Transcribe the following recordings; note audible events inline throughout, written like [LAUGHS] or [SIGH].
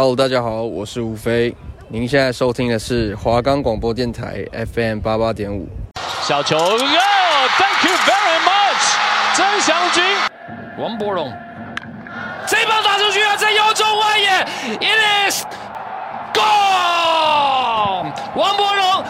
Hello，大家好，我是吴飞。您现在收听的是华冈广播电台 FM 八八点五。小球，Thank you very much，曾祥军，王柏龙，这棒打出去啊，在右中外野，It is gone，王柏龙。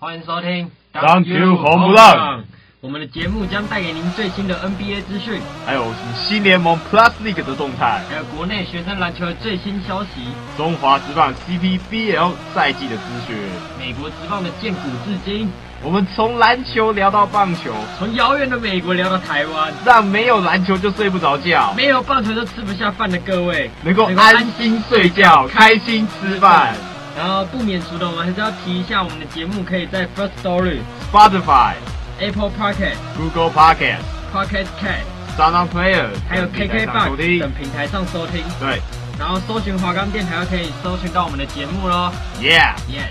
欢迎收听，Thank you 红不让。我们的节目将带给您最新的 NBA 资讯，还有新联盟 Plus League 的动态，还有国内学生篮球的最新消息，中华职棒 CPBL 赛季的资讯，美国职棒的建古至今。我们从篮球聊到棒球，从遥远的美国聊到台湾，让没有篮球就睡不着觉，没有棒球就吃不下饭的各位能够安心睡觉，开心吃饭。然后不免俗的，我们还是要提一下，我们的节目可以在 First Story、Spotify。Apple Pocket、Google Pocket、Pocket Cat、SoundPlayer，还有 KKBOX 等平台上收听。对，然后搜寻华冈电台，就可以搜寻到我们的节目喽。Yeah，Yeah yeah。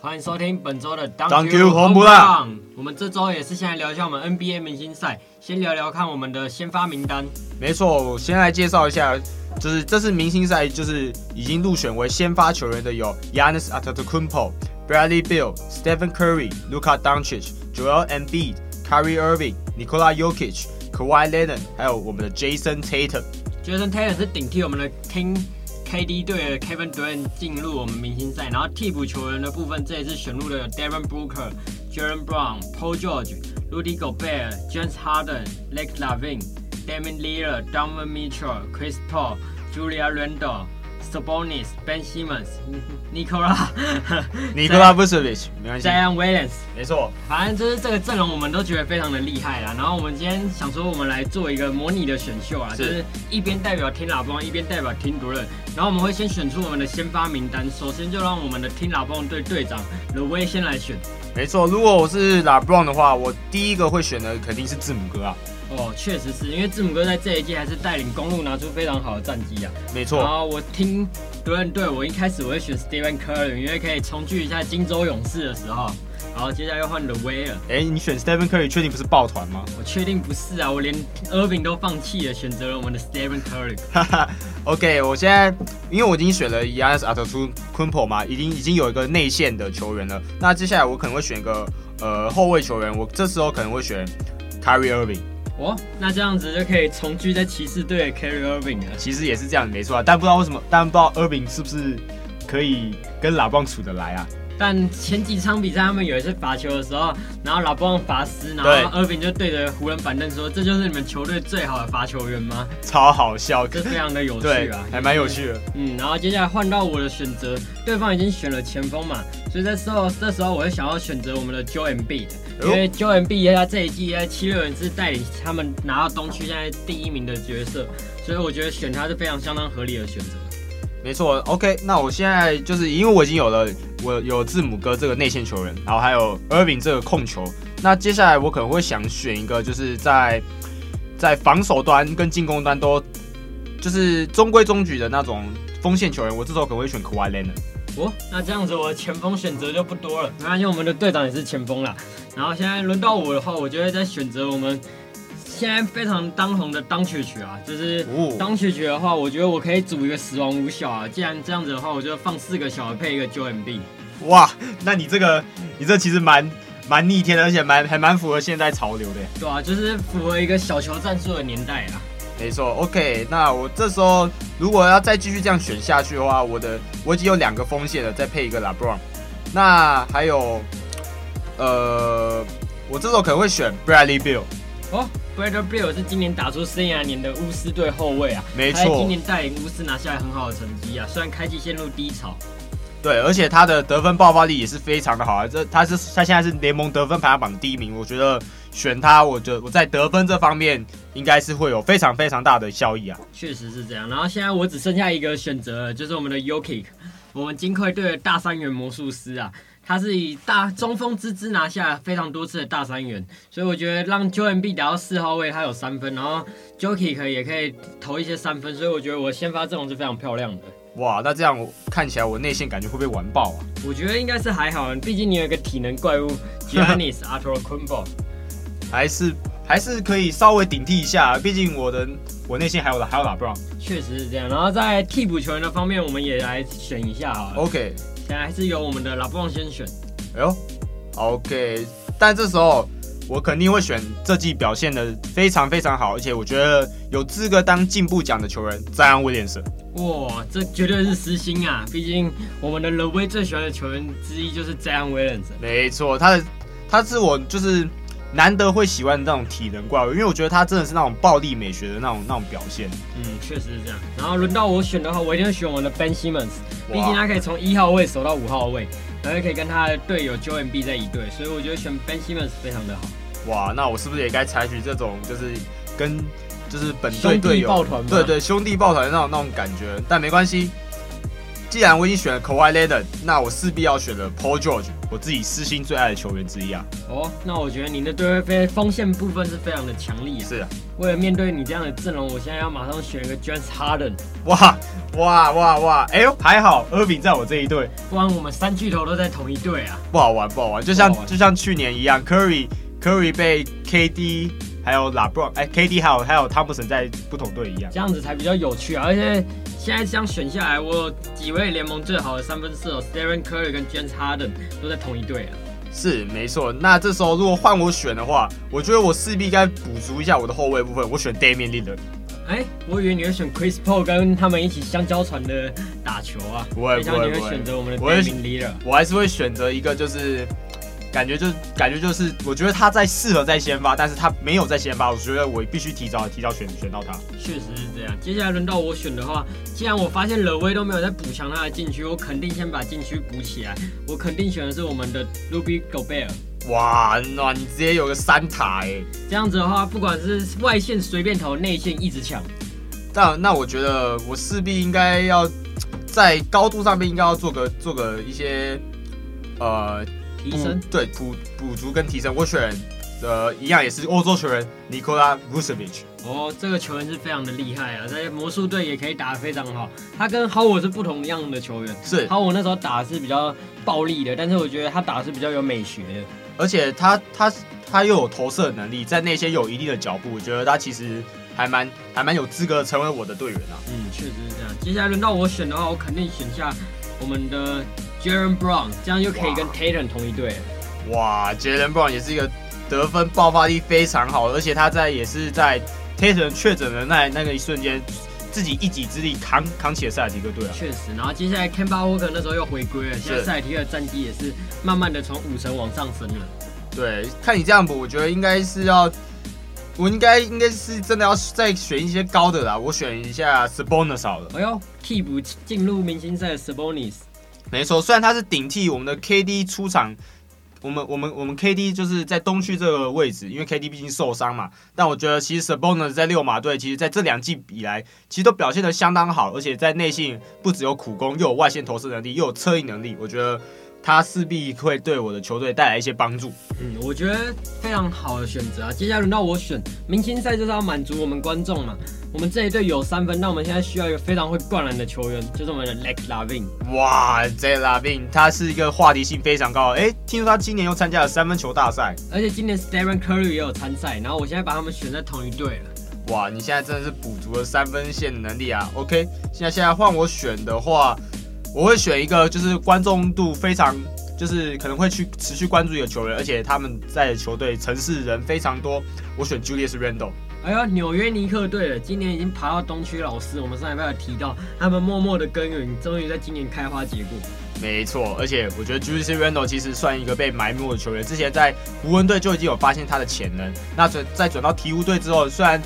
欢迎收听本周的 Thank You 红不让。我们这周也是先来聊一下我们 NBA 明星赛，先聊聊看我们的先发名单。没错，我先来介绍一下。就是这次明星赛，就是已经入选为先发球员的有 Giannis Antetokounmpo、Bradley Beal、Stephen Curry、Luka Doncic、Joel Embiid、Kyrie Irving、Nikola Jokic、Kawhi Leonard，还有我们的 Jason Tatum。Jason Tatum 是顶替我们的 King KD 队的 Kevin Durant 进入我们明星赛，然后替补球员的部分，这一次选入的有 Devin Booker、Jalen Brown、Paul George、Rudy Gobert、James Harden、Zach LaVine。Damian l i l l a r d o n a n Mitchell、Chris Paul、Julia r a n d a l l Sabonis、Ben Simmons、[LAUGHS] [LAUGHS] Nicola、Nicola Vucevic，没关系。Zion Williams，没错。反正就是这个阵容，我们都觉得非常的厉害啦。然后我们今天想说，我们来做一个模拟的选秀啊，就是一边代表听老邦，一边代表听主任。然后我们会先选出我们的先发名单，首先就让我们的听老邦队队长 l o u i 先来选。没错，如果我是 l a b r o n 的话，我第一个会选的肯定是字母哥啊。哦，确实是因为字母哥在这一季还是带领公路拿出非常好的战绩啊。没错。然后我听独人队，我一开始我会选 Stephen Curry，因为可以重聚一下金州勇士的时候。然后接下来又换了 LeVay。哎，你选 Stephen Curry 确定不是抱团吗？我确定不是啊，我连 Irving 都放弃了，选择了我们的 Stephen Curry。哈哈，OK，我现在因为我已经选了 Giannis Antetokounmpo 嘛，已经已经有一个内线的球员了。那接下来我可能会选一个呃后卫球员，我这时候可能会选 Kyrie Irving。哦，那这样子就可以重聚在骑士队，Carry Irving 了。其实也是这样，没错啊。但不知道为什么，但不知道 Irving 是不是可以跟拉棒处得来啊？但前几场比赛他们有一次罚球的时候，然后老布朗罚失，然后 Irving 就对着湖人板凳说：“这就是你们球队最好的罚球员吗？”超好笑，这非常的有趣啊，还蛮有趣的。嗯，然后接下来换到我的选择，对方已经选了前锋嘛，所以这时候这时候我就想要选择我们的 Joel Embiid。因为 Joel Embiid 他这一季在七六人是带领他们拿到东区现在第一名的角色，所以我觉得选他是非常相当合理的选择。没错，OK，那我现在就是因为我已经有了我有字母哥这个内线球员，然后还有 Irving 这个控球，那接下来我可能会想选一个就是在在防守端跟进攻端都就是中规中矩的那种锋线球员，我这时候可能会选 Kawhi Leonard。哦，那这样子我的前锋选择就不多了。没关系，我们的队长也是前锋啦。然后现在轮到我的话，我就会再选择我们现在非常当红的 Doncic 啊，就是 Doncic 的话，我觉得我可以组一个死亡五小啊。既然这样子的话，我就放四个小的配一个 Joel Embiid。哇，那你这个你这其实蛮蛮逆天的，而且蛮还蛮符合现在潮流的。对啊，就是符合一个小球战术的年代啊。没错，OK，那我这时候如果要再继续这样选下去的话，我的我已经有两个锋线了，再配一个 LeBron，那还有，呃，我这时候可能会选 Bradley Bill。哦，Bradley b i l l 是今年打出生涯年的巫师队后卫啊，没错，今年带领巫师拿下来很好的成绩啊，虽然开季陷入低潮。对，而且他的得分爆发力也是非常的好啊！这他是他现在是联盟得分排行榜第一名，我觉得选他，我觉得我在得分这方面应该是会有非常非常大的效益啊。确实是这样。然后现在我只剩下一个选择了，就是我们的 Yokic，我们金块队的大三元魔术师啊，他是以大中锋之姿拿下非常多次的大三元，所以我觉得让 Joel Embiid 打到四号位，他有三分，然后 Jokic 也可以投一些三分，所以我觉得我先发阵容是非常漂亮的。哇，那这样我看起来我内线感觉会被完爆啊？我觉得应该是还好，毕竟你有一个体能怪物 Giannis [LAUGHS] Antetokounmpo，还是还是可以稍微顶替一下。毕竟我的我内线还有还有 LeBron，确实是这样。然后在替补球员的方面，我们也来选一下啊。OK，现在还是由我们的 LeBron 先选。哎呦，OK，但这时候。我肯定会选这季表现的非常非常好，而且我觉得有资格当进步奖的球员，Zion Williamson。哇，这绝对是私心啊！毕竟我们的 The Way 最喜欢的球员之一就是 Zion Williamson。没错，他的他是我就是难得会喜欢的那种体能怪物，因为我觉得他真的是那种暴力美学的那种那种表现。嗯，确实是这样。然后轮到我选的话，我一定会选我们的 Ben Simmons，毕竟他可以从一号位守到五号位，然后也可以跟他的队友 Joel Embiid 在一队，所以我觉得选 Ben Simmons 非常的好。哇，那我是不是也该采取这种就是跟就是本队队友抱团？对对，兄弟抱团的那种那种感觉。但没关系，既然我已经选了 Kawhi Leonard，那我势必要选了 Paul George，我自己私心最爱的球员之一啊。哦，那我觉得你的队非锋线部分是非常的强力啊。是啊，为了面对你这样的阵容，我现在要马上选一个 James Harden。哇哇哇哇！哎呦，还好 Irving 在我这一队，不然我们三巨头都在同一队啊，不好玩不好玩。就像就像去年一样，Curry。Curry 被 KD 还有 LeBron 哎，KD 还有还有汤普森在不同队一样，这样子才比较有趣啊！而且现在这样选下来，我有几位联盟最好的三分射手 Stephen Curry 跟 James Harden 都在同一队啊。是没错，那这时候如果换我选的话，我觉得我势必该补足一下我的后卫部分，我选 Damian Lillard。哎，我以为你会选 Chris Paul 跟他们一起香蕉船的打球啊，不会不会不会，你会选择我们的 Damian Lillard。我还是会选择一个就是。感觉就感觉就是，我觉得他在适合在先发，但是他没有在先发，我觉得我必须提早提早选选到他。确实是这样。接下来轮到我选的话，既然我发现勒威都没有在补强他的禁区，我肯定先把禁区补起来。我肯定选的是我们的 Ruby Gobert。哇，那你直接有个三塔哎！这样子的话，不管是外线随便投，内线一直抢。但那我觉得我势必应该要在高度上面应该要做个做个一些呃。提升对补补足跟提升，我选呃一样也是欧洲球员尼科拉·鲁塞维奇。哦，这个球员是非常的厉害啊，在魔术队也可以打得非常好。他跟哈沃是不同样的球员，是哈沃那时候打的是比较暴力的，但是我觉得他打的是比较有美学的，而且他他他又有投射能力，在那些有一定的脚步，我觉得他其实还蛮还蛮有资格成为我的队员啊。嗯，确实是这样。接下来轮到我选的话，我肯定选下我们的。Jaylen Brown，这样就可以跟 Tatum 同一队。哇，Jaylen Brown 也是一个得分爆发力非常好，而且他在也是在 Tatum 确诊的那那个一瞬间，自己一己之力扛扛起了塞尔提克队啊。确实，然后接下来 Kemba Walker 那时候又回归了，现在塞尔提克战绩也是慢慢的从五成往上升了。对，看你这样补，我觉得应该是要，我应该应该是真的要再选一些高的啦。我选一下 Sabonis 好了。哎呦，替补进入明星赛的 Sabonis。没错，虽然他是顶替我们的 KD 出场，我们我们我们 KD 就是在东区这个位置，因为 KD 毕竟受伤嘛。但我觉得其实 Sabonis 在六马队，其实在这两季以来，其实都表现的相当好，而且在内线不只有苦攻，又有外线投射能力，又有策应能力，我觉得。他势必会对我的球队带来一些帮助。嗯，我觉得非常好的选择啊。接下来轮到我选明星赛，就是要满足我们观众嘛。我们这一队有三分，那我们现在需要一个非常会灌篮的球员，就是我们的 Zach LaVine。哇，Zach LaVine，他是一个话题性非常高。哎，听说他今年又参加了三分球大赛，而且今年 Stephen Curry 也有参赛。然后我现在把他们选在同一队了。哇，你现在真的是补足了三分线的能力啊。OK，现在现在换我选的话。我会选一个就是观众度非常，就是可能会去持续关注一个球员，而且他们在球队城市人非常多。我选 Julius Randle。哎呀，纽约尼克队了，今年已经爬到东区老师。我们上礼拜有提到，他们默默的耕耘，终于在今年开花结果。没错，而且我觉得 Julius Randle 其实算一个被埋没的球员，之前在湖人队就已经有发现他的潜能。那转在转到鹈鹕队之后，虽然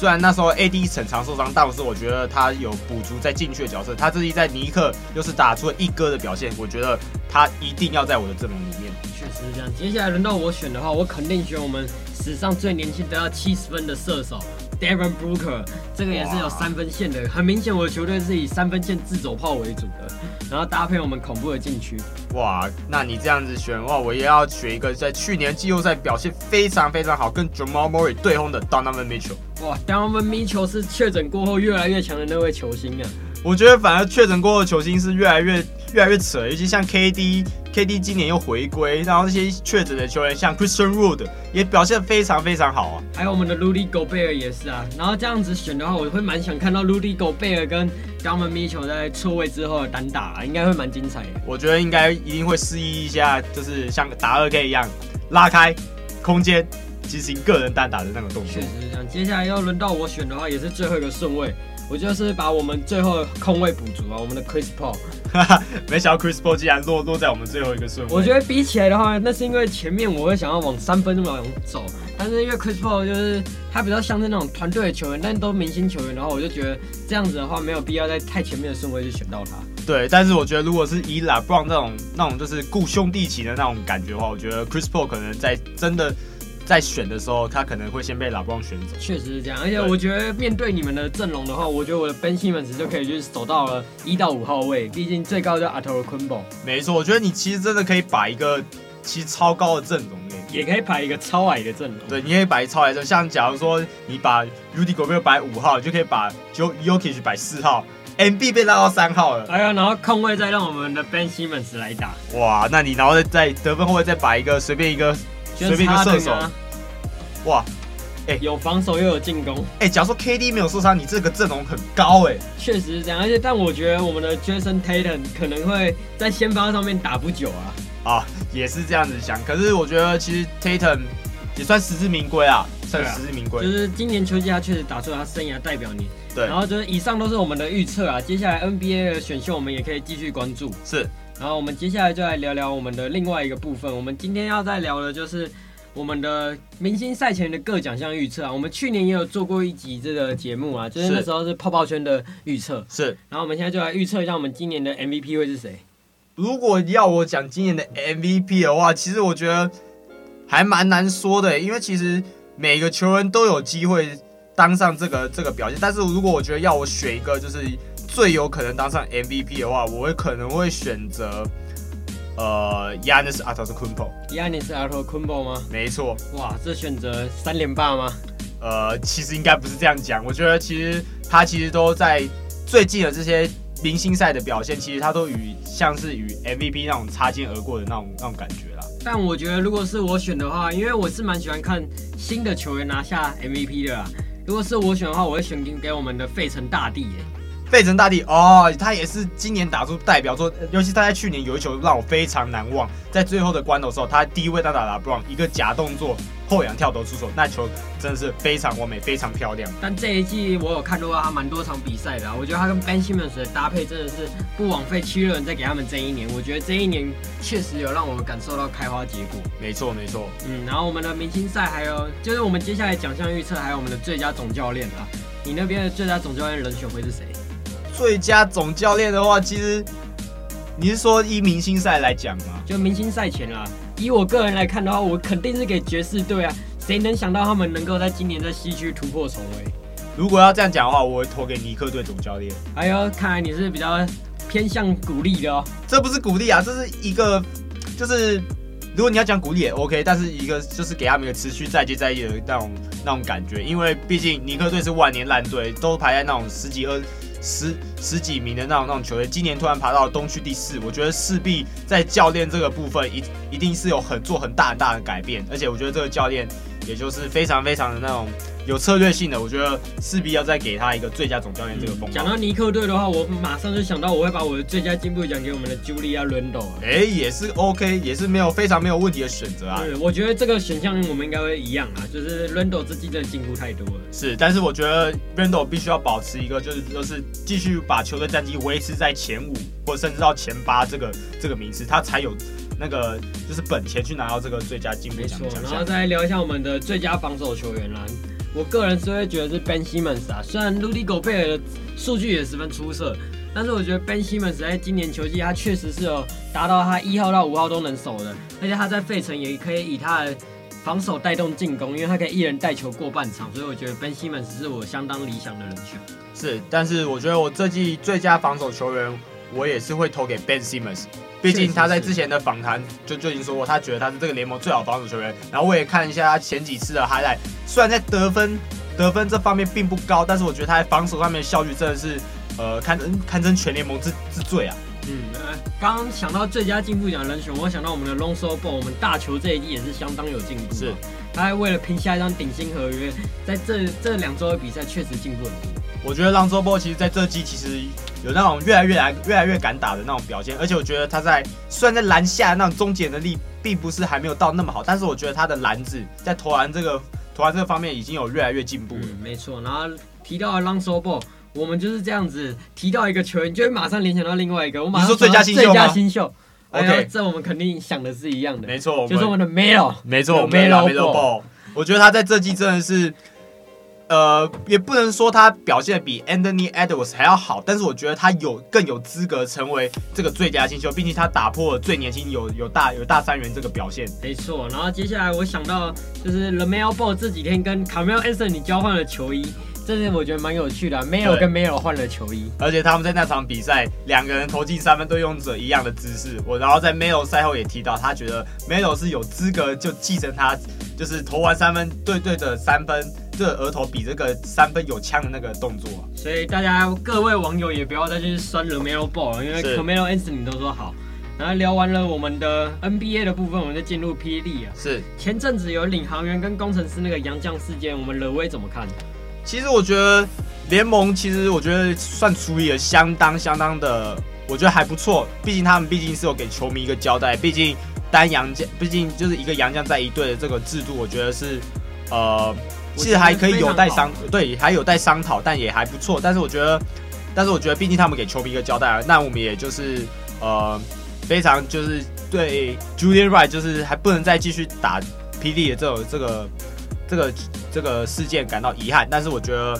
虽然那时候 AD 很常受伤，但是我觉得他有补足在进去的角色。他这一在尼克又是打出了一哥的表现，我觉得他一定要在我的阵容里面。确实是这样。接下来轮到我选的话，我肯定选我们史上最年轻得到七十分的射手 Devin Booker。这个也是有三分线的，很明显我的球队是以三分线自走炮为主的。然后搭配我们恐怖的禁区，哇！那你这样子选的话，我也要选一个在去年季后赛表现非常非常好，跟 Jamal Murray 对轰的 Donovan Mitchell。哇，Donovan Mitchell 是确诊过后越来越强的那位球星啊！我觉得反而确诊过后的球星是越来越越来越扯，尤其像 KD。KD 今年又回归，然后这些确诊的球员像 Christian Wood 也表现得非常非常好啊，还有我们的 Rudy Gobert 也是啊。然后这样子选的话，我会蛮想看到 Rudy Gobert 跟 Donovan Mitchell 在错位之后的单打啊，应该会蛮精彩的。我觉得应该一定会示意一下，就是像打二 K 一样拉开空间进行个人单打的那个动作。确实是这样。接下来要轮到我选的话，也是最后一个顺位。我就是把我们最后的空位补足啊，我们的 Chris Paul，哈哈，[LAUGHS] 没想到 Chris Paul 竟然落落在我们最后一个顺位。我觉得比起来的话，那是因为前面我会想要往三分那么往走，但是因为 Chris Paul 就是他比较像是那种团队的球员，但都明星球员，然后我就觉得这样子的话没有必要在太前面的顺位去选到他。对，但是我觉得如果是以 LeBron 那种那种就是顾兄弟情的那种感觉的话，我觉得 Chris Paul 可能在真的。在选的时候，他可能会先被老布朗选走。确实是这样，而且我觉得面对你们的阵容的话，我觉得我的 Ben Simmons 就可以去走到了一到五号位，毕竟最高叫 Antetokounmpo。没错，我觉得你其实真的可以摆一个其实超高的阵容，也可以摆一个超矮的阵容。对，你可以摆超矮的，像假如说你把 Rudy Gobert 摆五号，你就可以把 Jokic 摆四号，MB 被拉到三号了。哎呀，然后空位再让我们的 Ben Simmons 来打。哇，那你然后在得分后卫再摆一个随便一个随便一个射手。哇，哎、欸，有防守又有进攻，哎、欸，假如说 KD 没有受伤，你这个阵容很高哎、欸，确实是这样，而且但我觉得我们的 Jason Tatum 可能会在先发上面打不久啊，啊，也是这样子想，可是我觉得其实 Tatum 也算实至名归啊，算实至名归，就是今年秋季他确实打出了他生涯代表年，对，然后就是以上都是我们的预测啊，接下来 NBA 的选秀我们也可以继续关注，是，然后我们接下来就来聊聊我们的另外一个部分，我们今天要再聊的就是。我们的明星赛前的各奖项预测啊，我们去年也有做过一集这个节目啊，就是那时候是泡泡圈的预测。是，然后我们现在就来预测一下我们今年的 MVP 会是谁。如果要我讲今年的 MVP 的话，其实我觉得还蛮难说的，因为其实每个球员都有机会当上这个这个表现。但是如果我觉得要我选一个就是最有可能当上 MVP 的话，我会可能会选择。呃，Giannis Antetokounmpo，Giannis Antetokounmpo 吗？没错。哇，这选择三连霸吗？呃，其实应该不是这样讲。我觉得其实他其实都在最近的这些明星赛的表现，其实他都与像是与 MVP 那种擦肩而过的那种那种感觉啦。但我觉得如果是我选的话，因为我是蛮喜欢看新的球员拿下 MVP 的啦。如果是我选的话，我会选给我们的费城大帝耶。费城大帝哦，他也是今年打出代表作，尤其他在去年有一球让我非常难忘，在最后的关头的时候，他第一位单打打 LeBron 一个假动作后仰跳投出手，那球真的是非常完美，非常漂亮。但这一季我有看到他蛮多场比赛的，我觉得他跟 Ben Simmons 的搭配真的是不枉费七六人再给他们这一年，我觉得这一年确实有让我们感受到开花结果。没错没错，嗯，然后我们的明星赛还有就是我们接下来奖项预测，还有我们的最佳总教练啊，你那边的最佳总教练人选会是谁？最佳总教练的话，其实你是说以明星赛来讲吗？就明星赛前啦。以我个人来看的话，我肯定是给爵士队啊。谁能想到他们能够在今年在西区突破重围？如果要这样讲的话，我会投给尼克队总教练。哎呦，看来你是比较偏向鼓励的哦。这不是鼓励啊，这是一个就是如果你要讲鼓励也 OK，但是一个就是给他们一个持续再接再厉的那种那种感觉，因为毕竟尼克队是万年烂队，都排在那种十几二。十十几名的那种那种球队，今年突然爬到东区第四，我觉得势必在教练这个部分一一定是有很做很大很大的改变，而且我觉得这个教练也就是非常非常的那种。有策略性的，我觉得势必要再给他一个最佳总教练这个封号。讲到尼克队的话，我马上就想到我会把我的最佳进步奖给我们的 Julius Randle。哎、欸，也是 OK，也是没有非常没有问题的选择啊。对，我觉得这个选项我们应该会一样啊，就是 Randle 这季真的进步太多了。是，但是我觉得 Randle 必须要保持一个，就是就是继续把球队战绩维持在前五，或甚至到前八这个这个名次，他才有那个就是本钱去拿到这个最佳进步奖。没错，然后再来聊一下我们的最佳防守球员啦。我个人是会觉得是 Ben Simmons 啊，虽然 Rudy Gobert 的数据也十分出色，但是我觉得 Ben Simmons 在今年球季他确实是有达到他一号到五号都能守的，而且他在费城也可以以他的防守带动进攻，因为他可以一人带球过半场，所以我觉得 Ben Simmons 是我相当理想的人选。是，但是我觉得我这季最佳防守球员，我也是会投给 Ben Simmons。毕竟他在之前的访谈就就已经说过，他觉得他是这个联盟最好防守球员。然后我也看一下他前几次的 highlight，虽然在得分得分这方面并不高，但是我觉得他在防守上面的效率真的是呃堪称堪称全联盟之之最啊。嗯，刚刚想到最佳进步奖人选，我想到我们的 Lonzo Ball，我们大球这一季也是相当有进步。是，他还为了拼下一张顶薪合约，在这这两周的比赛确实进步很多。我觉得 Ball 其实在这季其实有那种越来越来越来越敢打的那种表现，而且我觉得他在虽然在篮下那种终结能力并不是还没有到那么好，但是我觉得他的篮子在投篮这个投篮这个方面已经有越来越进步了。嗯，没错。然后提到了 Lonzo Ball。我们就是这样子提到一个球员，就会马上联想到另外一个。我马上说最佳新秀吗？最佳新秀。OK，、哎、这我们肯定想的是一样的。没错，就是我们的 Melo。没错，Melo Ball。我觉得他在这季真的是，呃，也不能说他表现的比 Anthony Edwards 还要好，但是我觉得他有更有资格成为这个最佳新秀，毕竟他打破了最年轻有有大有大三元这个表现。没错。然后接下来我想到就是 LaMelo Ball 这几天跟 Carmelo Anthony 交换了球衣。这是我觉得蛮有趣的、啊，Melo 跟 Melo 换了球衣，而且他们在那场比赛两个人投进三分都用着一样的姿势。我然后在 Melo 赛后也提到，他觉得 Melo 是有资格就继承他，就是投完三分对对着三分，对着额头比这个三分有枪的那个动作。所以大家各位网友也不要再去酸了 Melo Ball 了，因为 Carmelo Anthony 都说好。然后聊完了我们的 NBA 的部分，我们就进入 P. League 啊。是前阵子有领航员跟工程师那个洋将事件，我们乐威怎么看？其实我觉得联盟其实我觉得算处理的相当相当的，我觉得还不错。毕竟他们毕竟是有给球迷一个交代，毕竟单杨将，毕竟就是一个杨将在一队的这个制度，我觉得是呃，其实还可以有待商对，还有待商讨，但也还不错。但是我觉得，但是我觉得毕竟他们给球迷一个交代，那我们也就是呃非常就是对 Julian Wright 就是还不能再继续打 PD 的这种这个。这个这个事件感到遗憾，但是我觉得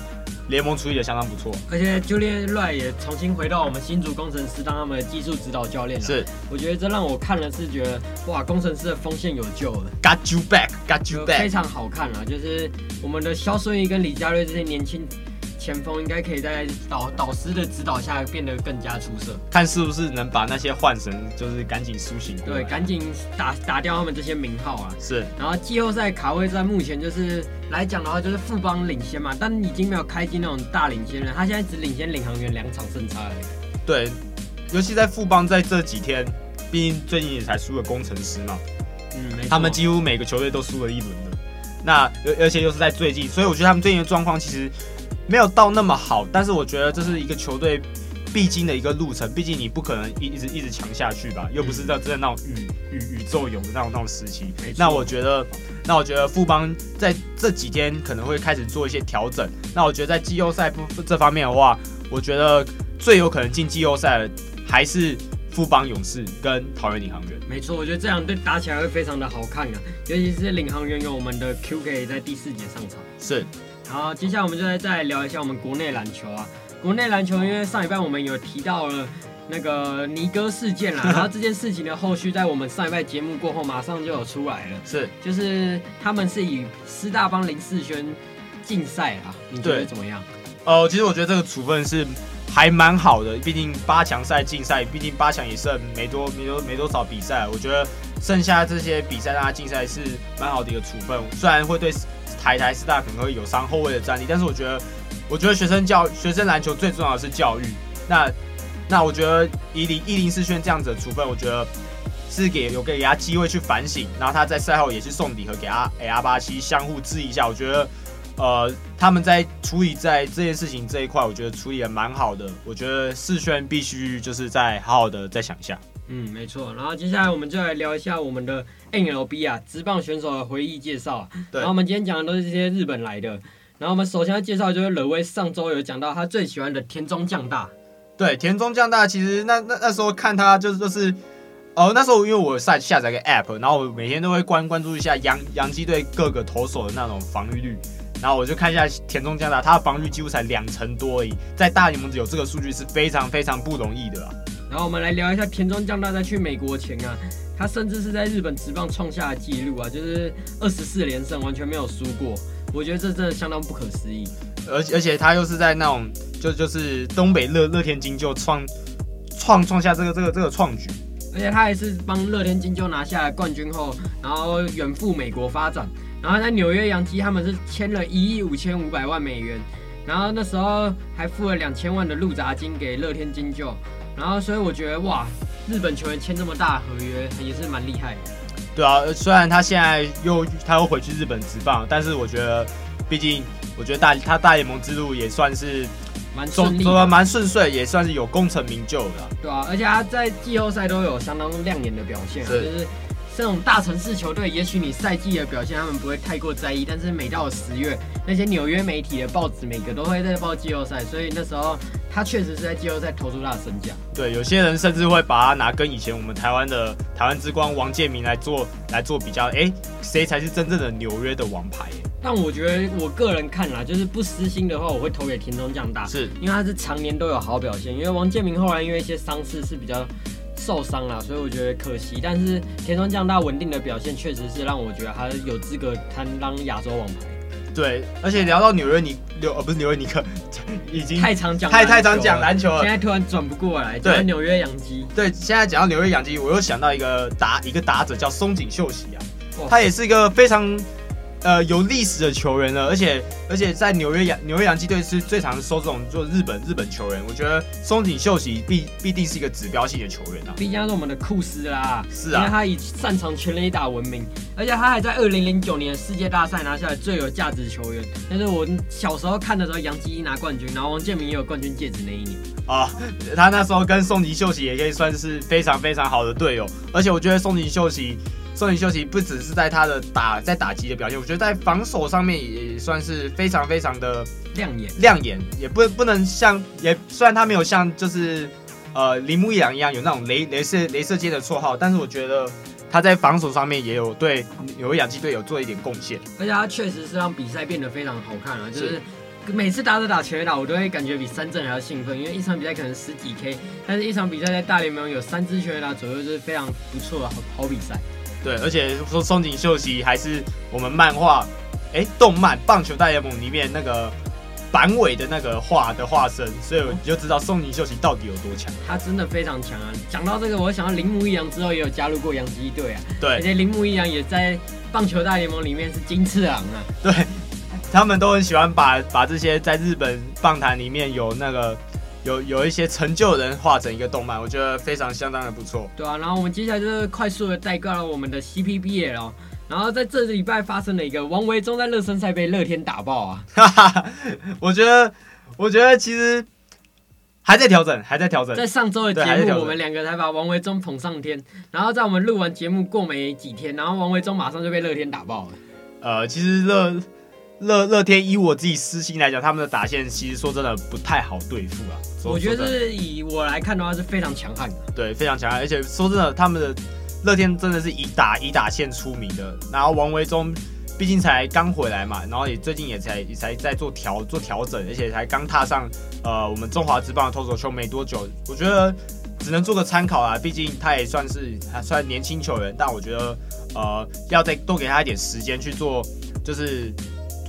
联盟处理的相当不错，而且 Julian Wright 也重新回到我们新竹工程师当他们的技术指导教练了。是，我觉得这让我看了是觉得哇，工程师的锋线有救了，Got you back，Got you back，非常好看啊！就是我们的肖顺义跟李佳瑞这些年轻。前锋应该可以在导导师的指导下变得更加出色，看是不是能把那些幻神就是赶紧苏醒。对，赶紧打打掉他们这些名号啊！是。然后季后赛卡位战目前就是来讲的话，就是富邦领先嘛，但已经没有开机那种大领先了。他现在只领先领航员两场胜差而已。对，尤其在富邦在这几天，毕竟最近也才输了工程师嘛。嗯。他们几乎每个球队都输了一轮的，那而而且又是在最近，所以我觉得他们最近的状况其实。没有到那么好，但是我觉得这是一个球队必经的一个路程。毕竟你不可能一一直一直强下去吧，又不是在真的那种宇宇宇宙勇的那种那种时期。那我觉得，那我觉得富邦在这几天可能会开始做一些调整。那我觉得在季后赛不这方面的话，我觉得最有可能进季后赛的还是富邦勇士跟桃园领航员。没错，我觉得这两队打起来会非常的好看啊，尤其是领航员有我们的 QK 在第四节上场。是。好，接下来我们就来再聊一下我们国内篮球啊。国内篮球，因为上一半我们有提到了那个尼哥事件啦，[LAUGHS] 然后这件事情的后续在我们上一拜节目过后马上就有出来了。是，就是他们是以师大帮林世轩禁赛啊，你觉得怎么样？呃，其实我觉得这个处分是还蛮好的，毕竟八强赛竞赛，毕竟八强也剩没多没多没多少比赛，我觉得剩下这些比赛让他竞赛是蛮好的一个处分，虽然会对。台台师大可能会有伤后卫的战力，但是我觉得，我觉得学生教学生篮球最重要的是教育。那那我觉得以林以林世轩这样子的处分，我觉得是给有给给他机会去反省，然后他在赛后也是送礼盒给他 AR 八七相互致意一下。我觉得呃他们在处理在这件事情这一块，我觉得处理的蛮好的。我觉得世轩必须就是再好好的再想一下。嗯，没错。然后接下来我们就来聊一下我们的 NLB 啊，职棒选手的回忆介绍。对。然后我们今天讲的都是这些日本来的。然后我们首先要介绍就是勒威，上周有讲到他最喜欢的田中将大。对，田中将大其实那那那时候看他就是就是，哦，那时候因为我下下载个 App，然后我每天都会关关注一下洋洋基队各个投手的那种防御率，然后我就看一下田中将大，他的防御几乎才两成多而已，在大联盟有这个数据是非常非常不容易的啊。然后我们来聊一下田中将大在去美国前啊，他甚至是在日本职棒创下的纪录啊，就是二十四连胜，完全没有输过。我觉得这真的相当不可思议。而且而且他又是在那种就就是东北乐乐天金就创创创下这个这个这个创举，而且他还是帮乐天金就拿下了冠军后，然后远赴美国发展，然后在纽约洋基他们是签了一亿五千五百万美元。然后那时候还付了两千万的入闸金给乐天金鷲，然后所以我觉得哇，日本球员签这么大的合约也是蛮厉害的。对啊，虽然他现在又他又回去日本职棒，但是我觉得，毕竟我觉得大他大联盟之路也算是蛮顺利，蛮顺遂，也算是有功成名就的。对啊，而且他在季后赛都有相当亮眼的表现，啊就是。这种大城市球队，也许你赛季的表现他们不会太过在意，但是每到十月，那些纽约媒体的报纸每个都会在报季后赛，所以那时候他确实是在季后赛投出他的身价。对，有些人甚至会把他拿跟以前我们台湾的台湾之光王建民来做来做比较，哎，谁才是真正的纽约的王牌？但我觉得我个人看啦，就是不私心的话，我会投给田中将大，是因为他是常年都有好表现，因为王建民后来因为一些伤势是比较。受伤了，所以我觉得可惜。但是田中将大稳定的表现，确实是让我觉得他有资格担当亚洲王牌。对，而且聊到纽约尼，纽呃不是纽约尼克，[LAUGHS] 已经太常讲太太常讲篮球了。现在突然转不过来，对纽约洋基。对，现在讲到纽约洋基，我又想到一个打一个打者叫松井秀喜啊，他也是一个非常。呃，有历史的球员了，而且而且在纽约洋纽约洋基队是最常收这种就日本日本球员。我觉得松井秀喜必必定是一个指标性的球员啊，毕竟他是我们的库斯啦，是啊，因为他以擅长全垒打闻名，而且他还在二零零九年世界大赛拿下了最有价值球员。但是我小时候看的时候，洋基一拿冠军，然后王建民也有冠军戒指那一年啊，他那时候跟松井秀喜也可以算是非常非常好的队友，而且我觉得松井秀喜。松井秀喜不只是在他的打在打击的表现，我觉得在防守上面也算是非常非常的亮眼。亮眼也不不能像也虽然他没有像就是呃铃木一朗一样有那种雷雷射雷射箭的绰号，但是我觉得他在防守上面也有对有洋基队有做一点贡献，而且他确实是让比赛变得非常好看啊！就是每次打着打全垒打，我都会感觉比三振还要兴奋，因为一场比赛可能十几 K，但是一场比赛在大联盟有三支全垒打左右，就是非常不错的好好比赛。对，而且说松井秀喜还是我们漫画，哎，动漫《棒球大联盟》里面那个板尾的那个画的化身，所以你就知道松井秀喜到底有多强。他真的非常强啊！讲到这个，我想到铃木一阳之后也有加入过洋基队啊。对，而且铃木一阳也在棒球大联盟里面是金次郎啊。对，他们都很喜欢把把这些在日本棒坛里面有那个。有有一些成就人画成一个动漫，我觉得非常相当的不错。对啊，然后我们接下来就是快速的带过了我们的 CPBL 了。然后在这礼拜发生了一个王维忠在热身赛被乐天打爆啊！哈哈，我觉得我觉得其实还在调整，还在调整。在上周的节目，我们两个才把王维忠捧上天。然后在我们录完节目过没几天，然后王维忠马上就被乐天打爆了。呃，其实乐。乐乐天以我自己私心来讲，他们的打线其实说真的不太好对付啊。我觉得是以我来看的话是非常强悍的。对，非常强悍，而且说真的，他们的乐天真的是以打以打线出名的。然后王维忠毕竟才刚回来嘛，然后也最近也才也才在做调做调整，而且才刚踏上呃我们中华职棒的投手丘没多久。我觉得只能做个参考啦，毕竟他也算是还算年轻球员，但我觉得呃要再多给他一点时间去做，就是。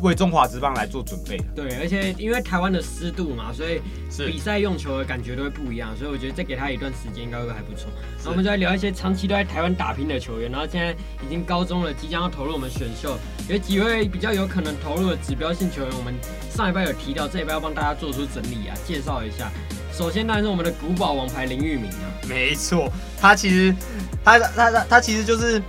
为中华职棒来做准备。对，而且因为台湾的湿度嘛，所以比赛用球的感觉都会不一样，所以我觉得再给他一段时间应该会还不错。然后我们就来聊一些长期都在台湾打拼的球员，然后现在已经高中了，即将要投入我们选秀，有几位比较有可能投入的指标性球员，我们上一拜有提到，这一拜要帮大家做出整理啊，介绍一下。首先当然是我们的古堡王牌林玉明啊，没错，他其实他他他他其实就是，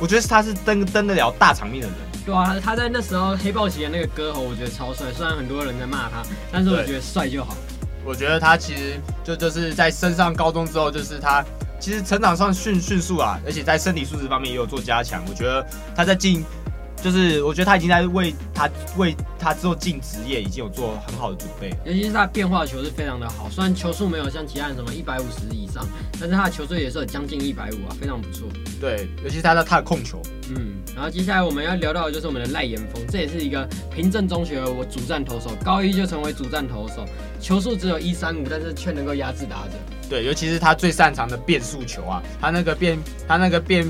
我觉得他是登登得了大场面的人。对啊，他在那时候黑豹旗的那个歌喉，我觉得超帅。虽然很多人在骂他，但是我觉得帅就好。我觉得他其实就就是在升上高中之后，就是他其实成长上迅迅速啊，而且在身体素质方面也有做加强。我觉得他在进。就是我觉得他已经在为他为他之后进职业已经有做很好的准备，尤其是他变化球是非常的好，虽然球速没有像其他人什么一百五十以上，但是他的球速也是有将近一百五啊，非常不错。对，尤其是他的他的控球，嗯，然后接下来我们要聊到的就是我们的赖延峰，这也是一个平镇中学我主战投手，高一就成为主战投手，球速只有一三五，但是却能够压制打者。对，尤其是他最擅长的变速球啊，他那个变他那个变。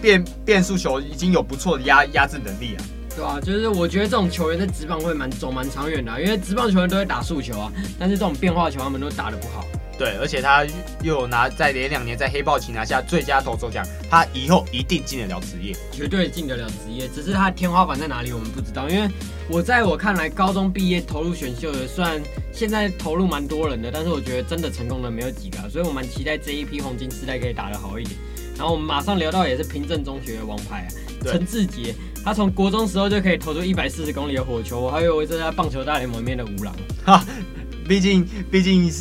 变变速球已经有不错的压压制能力啊，对啊，就是我觉得这种球员在职棒会蛮走蛮长远的啊，因为职棒球员都会打速球啊，但是这种变化球他们都打得不好。对，而且他又有拿在连两年在黑豹旗拿下最佳投手奖，他以后一定进得了职业，绝对进得了职业。只是他的天花板在哪里，我们不知道。因为我在我看来，高中毕业投入选秀的，虽然现在投入蛮多人的，但是我觉得真的成功的没有几个，所以我蛮期待这一批黄金世代可以打得好一点。然后我们马上聊到也是平镇中学的王牌啊，陈志杰，他从国中时候就可以投出一百四十公里的火球，我还以为这是在棒球大联盟里面的五郎。哈，毕竟毕竟。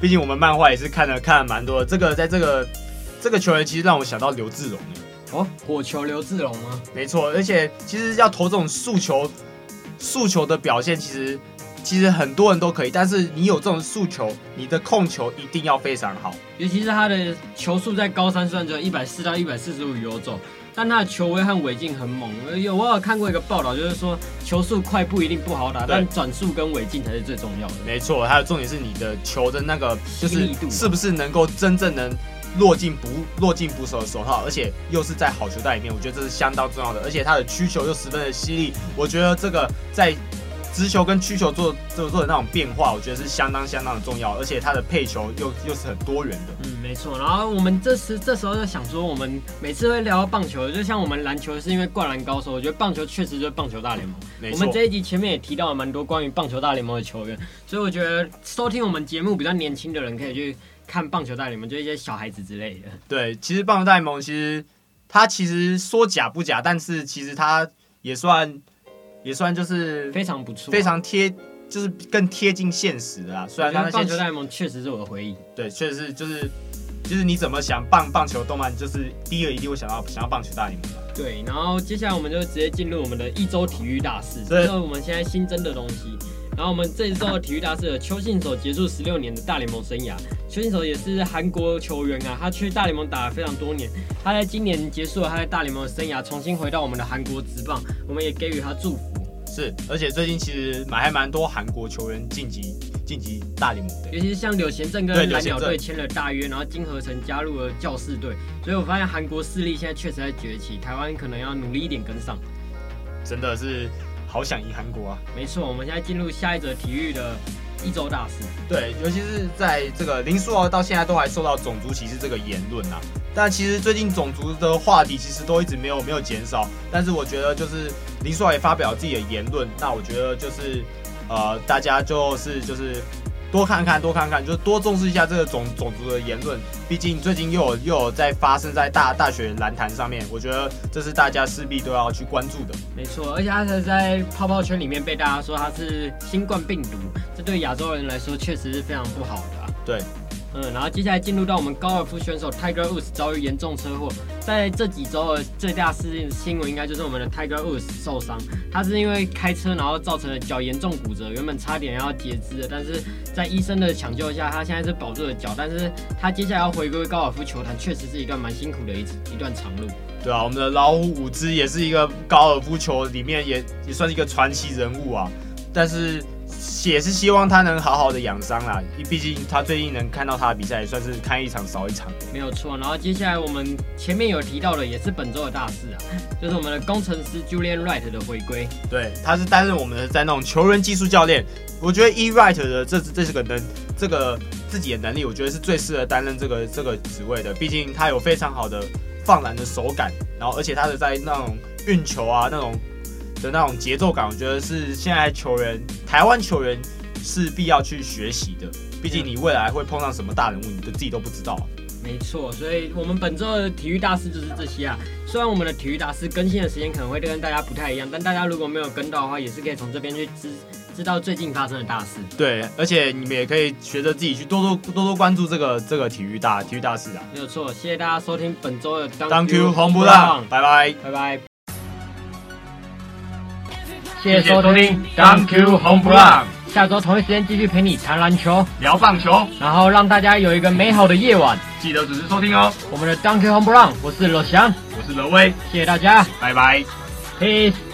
毕竟我们漫画也是看了看了蛮多的，这个在这个这个球员其实让我想到刘志荣哦，火球刘志荣吗？没错，而且其实要投这种速球，速球的表现其实其实很多人都可以，但是你有这种速球，你的控球一定要非常好，尤其是他的球速在高三虽然只有一百四到一百四十五游走。但他的球威和尾劲很猛，有我有看过一个报道，就是说球速快不一定不好打，但转速跟尾劲才是最重要的。没错，还有重点是你的球的那个就是是不是能够真正能落进捕落进捕手的手套，而且又是在好球带里面，我觉得这是相当重要的。而且他的曲球又十分的犀利，我觉得这个在。直球跟曲球做做做的那种变化，我觉得是相当相当的重要，而且它的配球又又是很多元的。嗯，没错。然后我们这时这时候就想说，我们每次会聊到棒球，就像我们篮球是因为灌篮高手，我觉得棒球确实就是棒球大联盟。我们这一集前面也提到了蛮多关于棒球大联盟的球员，所以我觉得收听我们节目比较年轻的人可以去看棒球大联盟，就一些小孩子之类的。对，其实棒球大联盟其实它其实说假不假，但是其实它也算。也算就是非常不错，非常贴，就是更贴近现实的啦。虽然棒球大联盟确实是我的回忆，对，确实是就是就是你怎么想棒棒球动漫，就是第一个一定会想到想要棒球大联盟。对，然后接下来我们就直接进入我们的一周体育大事，这是我们现在新增的东西。然后我们这一周的体育大事，邱信守结束十六年的大联盟生涯。邱信守也是韩国球员啊，他去大联盟打了非常多年。他在今年结束了他在大联盟的生涯，重新回到我们的韩国职棒，我们也给予他祝福。是，而且最近其实蛮还蛮多韩国球员晋级晋级大联盟的，尤其是像柳贤正跟蓝鸟队签了大约，然后金和成加入了教士队，所以我发现韩国势力现在确实在崛起，台湾可能要努力一点跟上。真的是。好想赢韩国啊！没错，我们现在进入下一则体育的一周大事。对，尤其是在这个林书豪到现在都还受到种族歧视这个言论啊。但其实最近种族的话题其实都一直没有没有减少。但是我觉得就是林书豪也发表自己的言论，那我觉得就是呃，大家就是就是。多看看，多看看，就多重视一下这个种种族的言论。毕竟最近又有又有在发生在大大学篮坛上面，我觉得这是大家势必都要去关注的。没错，而且他是在泡泡圈里面被大家说他是新冠病毒，这对亚洲人来说确实是非常不好的啊。对。嗯，然后接下来进入到我们高尔夫选手 Tiger Woods 遭遇严重车祸，在这几周的最大事件新闻应该就是我们的 Tiger Woods 受伤，他是因为开车然后造成了脚严重骨折，原本差点要截肢的，但是在医生的抢救下，他现在是保住了脚，但是他接下来要回归高尔夫球坛，确实是一段蛮辛苦的一一段长路。对啊，我们的老虎伍兹也是一个高尔夫球里面也也算是一个传奇人物啊，但是。也是希望他能好好的养伤啦，毕竟他最近能看到他的比赛，也算是看一场少一场。没有错，然后接下来我们前面有提到的，也是本周的大事啊，就是我们的工程师 Julian Wright 的回归。对，他是担任我们的在那种球员技术教练。我觉得 E Wright 的这这是个能这个自己的能力，我觉得是最适合担任这个这个职位的。毕竟他有非常好的放篮的手感，然后而且他的在那种运球啊那种。的那种节奏感，我觉得是现在球员，台湾球员是必要去学习的。毕竟你未来会碰上什么大人物，你都自己都不知道。没错，所以我们本周的体育大事就是这些啊。虽然我们的体育大事更新的时间可能会跟大家不太一样，但大家如果没有跟到的话，也是可以从这边去知知道最近发生的大事。对，而且你们也可以学着自己去多多多多关注这个这个体育大体育大事啊。没有错，谢谢大家收听本周的 Thank you 红不浪，拜拜拜拜。谢谢收听，Thank you，红不让。下周同一时间继续陪你谈篮球、聊棒球，然后让大家有一个美好的夜晚。记得准时收听哦。我们的 Thank you，红不让，我是罗翔，我是罗威，谢谢大家，拜拜，Peace。